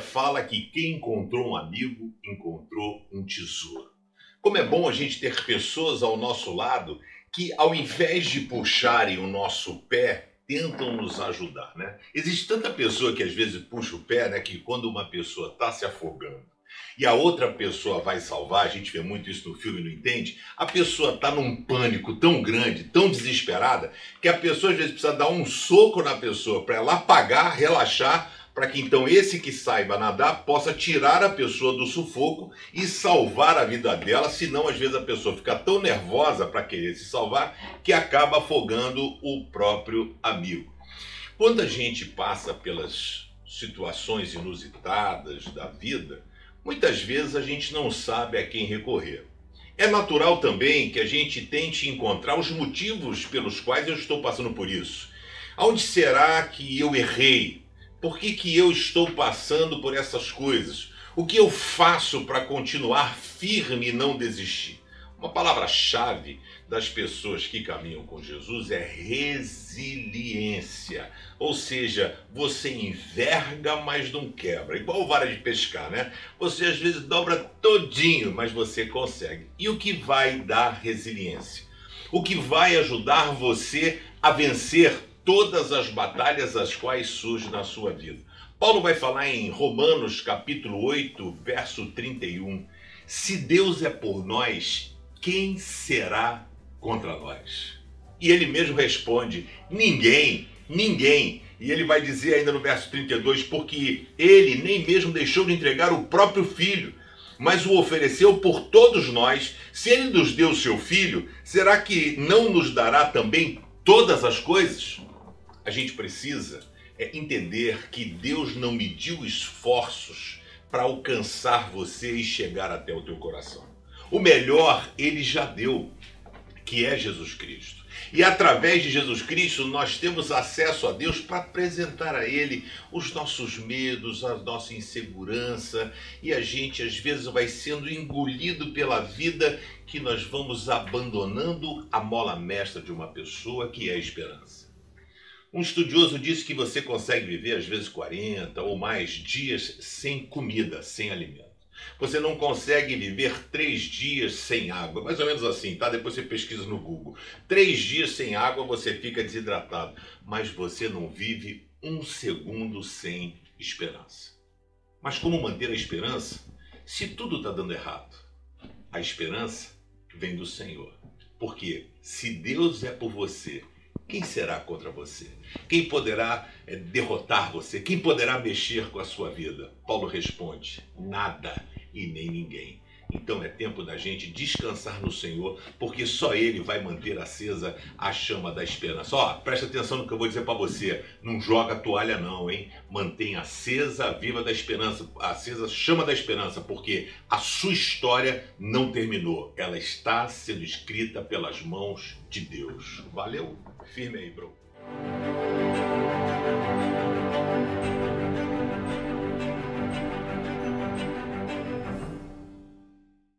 fala que quem encontrou um amigo encontrou um tesouro. Como é bom a gente ter pessoas ao nosso lado que, ao invés de puxarem o nosso pé, tentam nos ajudar, né? Existe tanta pessoa que às vezes puxa o pé, né? Que quando uma pessoa está se afogando e a outra pessoa vai salvar, a gente vê muito isso no filme, não entende? A pessoa está num pânico tão grande, tão desesperada, que a pessoa às vezes precisa dar um soco na pessoa para ela apagar, relaxar, para que então esse que saiba nadar possa tirar a pessoa do sufoco e salvar a vida dela, senão às vezes a pessoa fica tão nervosa para querer se salvar que acaba afogando o próprio amigo. Quando a gente passa pelas situações inusitadas da vida, muitas vezes a gente não sabe a quem recorrer. É natural também que a gente tente encontrar os motivos pelos quais eu estou passando por isso. Onde será que eu errei? Por que, que eu estou passando por essas coisas? O que eu faço para continuar firme e não desistir? Uma palavra-chave das pessoas que caminham com Jesus é resiliência. Ou seja, você enverga, mas não quebra. Igual vara de pescar, né? Você às vezes dobra todinho, mas você consegue. E o que vai dar resiliência? O que vai ajudar você a vencer todas as batalhas as quais surgem na sua vida. Paulo vai falar em Romanos capítulo 8, verso 31. Se Deus é por nós, quem será contra nós? E ele mesmo responde: ninguém, ninguém. E ele vai dizer ainda no verso 32, porque ele nem mesmo deixou de entregar o próprio filho, mas o ofereceu por todos nós. Se ele nos deu seu filho, será que não nos dará também todas as coisas? A gente precisa é entender que Deus não mediu esforços para alcançar você e chegar até o teu coração. O melhor ele já deu, que é Jesus Cristo. E através de Jesus Cristo nós temos acesso a Deus para apresentar a Ele os nossos medos, a nossa insegurança, e a gente às vezes vai sendo engolido pela vida que nós vamos abandonando a mola mestra de uma pessoa que é a esperança. Um estudioso disse que você consegue viver às vezes 40 ou mais dias sem comida, sem alimento. Você não consegue viver três dias sem água, mais ou menos assim, tá? Depois você pesquisa no Google. Três dias sem água você fica desidratado, mas você não vive um segundo sem esperança. Mas como manter a esperança se tudo está dando errado? A esperança vem do Senhor. Porque se Deus é por você quem será contra você? Quem poderá é, derrotar você? Quem poderá mexer com a sua vida? Paulo responde: nada e nem ninguém. Então é tempo da gente descansar no Senhor, porque só Ele vai manter acesa a chama da esperança. Ó, presta atenção no que eu vou dizer para você. Não joga toalha não, hein? Mantenha acesa a viva da esperança, acesa a chama da esperança, porque a sua história não terminou. Ela está sendo escrita pelas mãos de Deus. Valeu? Firme aí, bro.